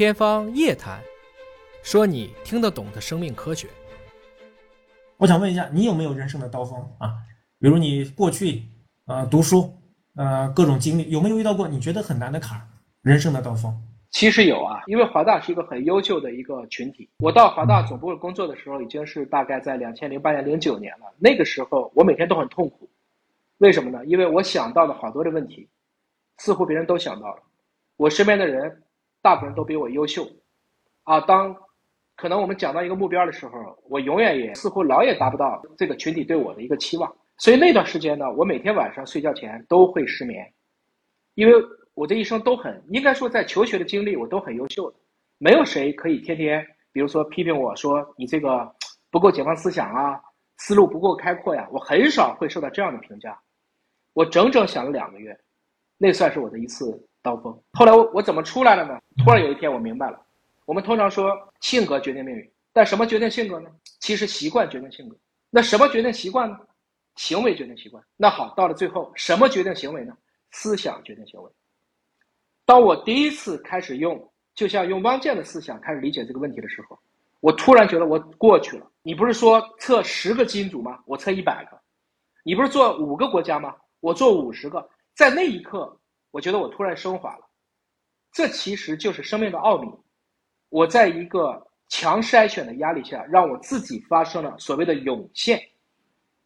天方夜谭，说你听得懂的生命科学。我想问一下，你有没有人生的刀锋啊？比如你过去呃读书呃各种经历，有没有遇到过你觉得很难的坎儿？人生的刀锋？其实有啊，因为华大是一个很优秀的一个群体。我到华大总部工作的时候，已经是大概在两千零八年、零九年了。那个时候我每天都很痛苦，为什么呢？因为我想到了好多的问题，似乎别人都想到了，我身边的人。大部分都比我优秀，啊，当可能我们讲到一个目标的时候，我永远也似乎老也达不到这个群体对我的一个期望，所以那段时间呢，我每天晚上睡觉前都会失眠，因为我的一生都很应该说在求学的经历我都很优秀的，没有谁可以天天比如说批评我说你这个不够解放思想啊，思路不够开阔呀，我很少会受到这样的评价，我整整想了两个月，那算是我的一次。刀锋。后来我我怎么出来了呢？突然有一天我明白了，我们通常说性格决定命运，但什么决定性格呢？其实习惯决定性格。那什么决定习惯呢？行为决定习惯。那好，到了最后，什么决定行为呢？思想决定行为。当我第一次开始用，就像用汪建的思想开始理解这个问题的时候，我突然觉得我过去了。你不是说测十个基因组吗？我测一百个。你不是做五个国家吗？我做五十个。在那一刻。我觉得我突然升华了，这其实就是生命的奥秘。我在一个强筛选的压力下，让我自己发生了所谓的涌现，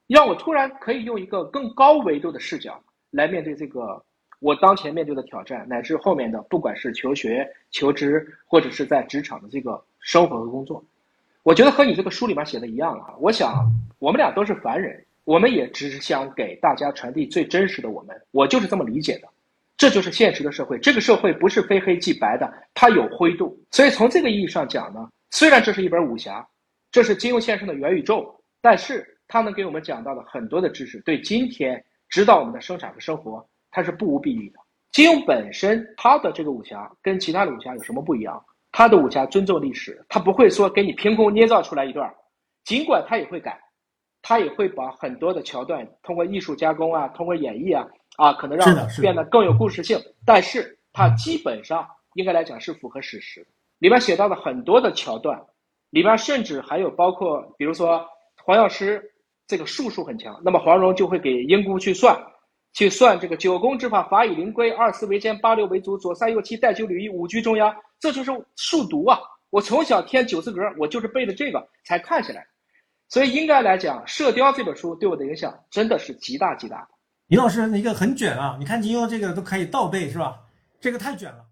让我突然可以用一个更高维度的视角来面对这个我当前面对的挑战，乃至后面的不管是求学、求职，或者是在职场的这个生活和工作。我觉得和你这个书里面写的一样啊。我想我们俩都是凡人，我们也只是想给大家传递最真实的我们。我就是这么理解的。这就是现实的社会，这个社会不是非黑即白的，它有灰度。所以从这个意义上讲呢，虽然这是一本武侠，这是金庸先生的元宇宙，但是他能给我们讲到的很多的知识，对今天指导我们的生产和生活，它是不无裨益的。金庸本身他的这个武侠跟其他的武侠有什么不一样？他的武侠尊重历史，他不会说给你凭空捏造出来一段，尽管他也会改，他也会把很多的桥段通过艺术加工啊，通过演绎啊。啊，可能让变得更有故事性，但是它基本上应该来讲是符合史实。里面写到的很多的桥段，里面甚至还有包括，比如说黄药师这个术数很强，那么黄蓉就会给英姑去算，去算这个九宫之法，法以灵龟，二四为肩，八六为足，左三右七，带九履一，五居中央，这就是数独啊！我从小填九字格，我就是背的这个才看起来，所以应该来讲，《射雕》这本书对我的影响真的是极大极大的。李老师，一个很卷啊！你看你用这个都可以倒背，是吧？这个太卷了。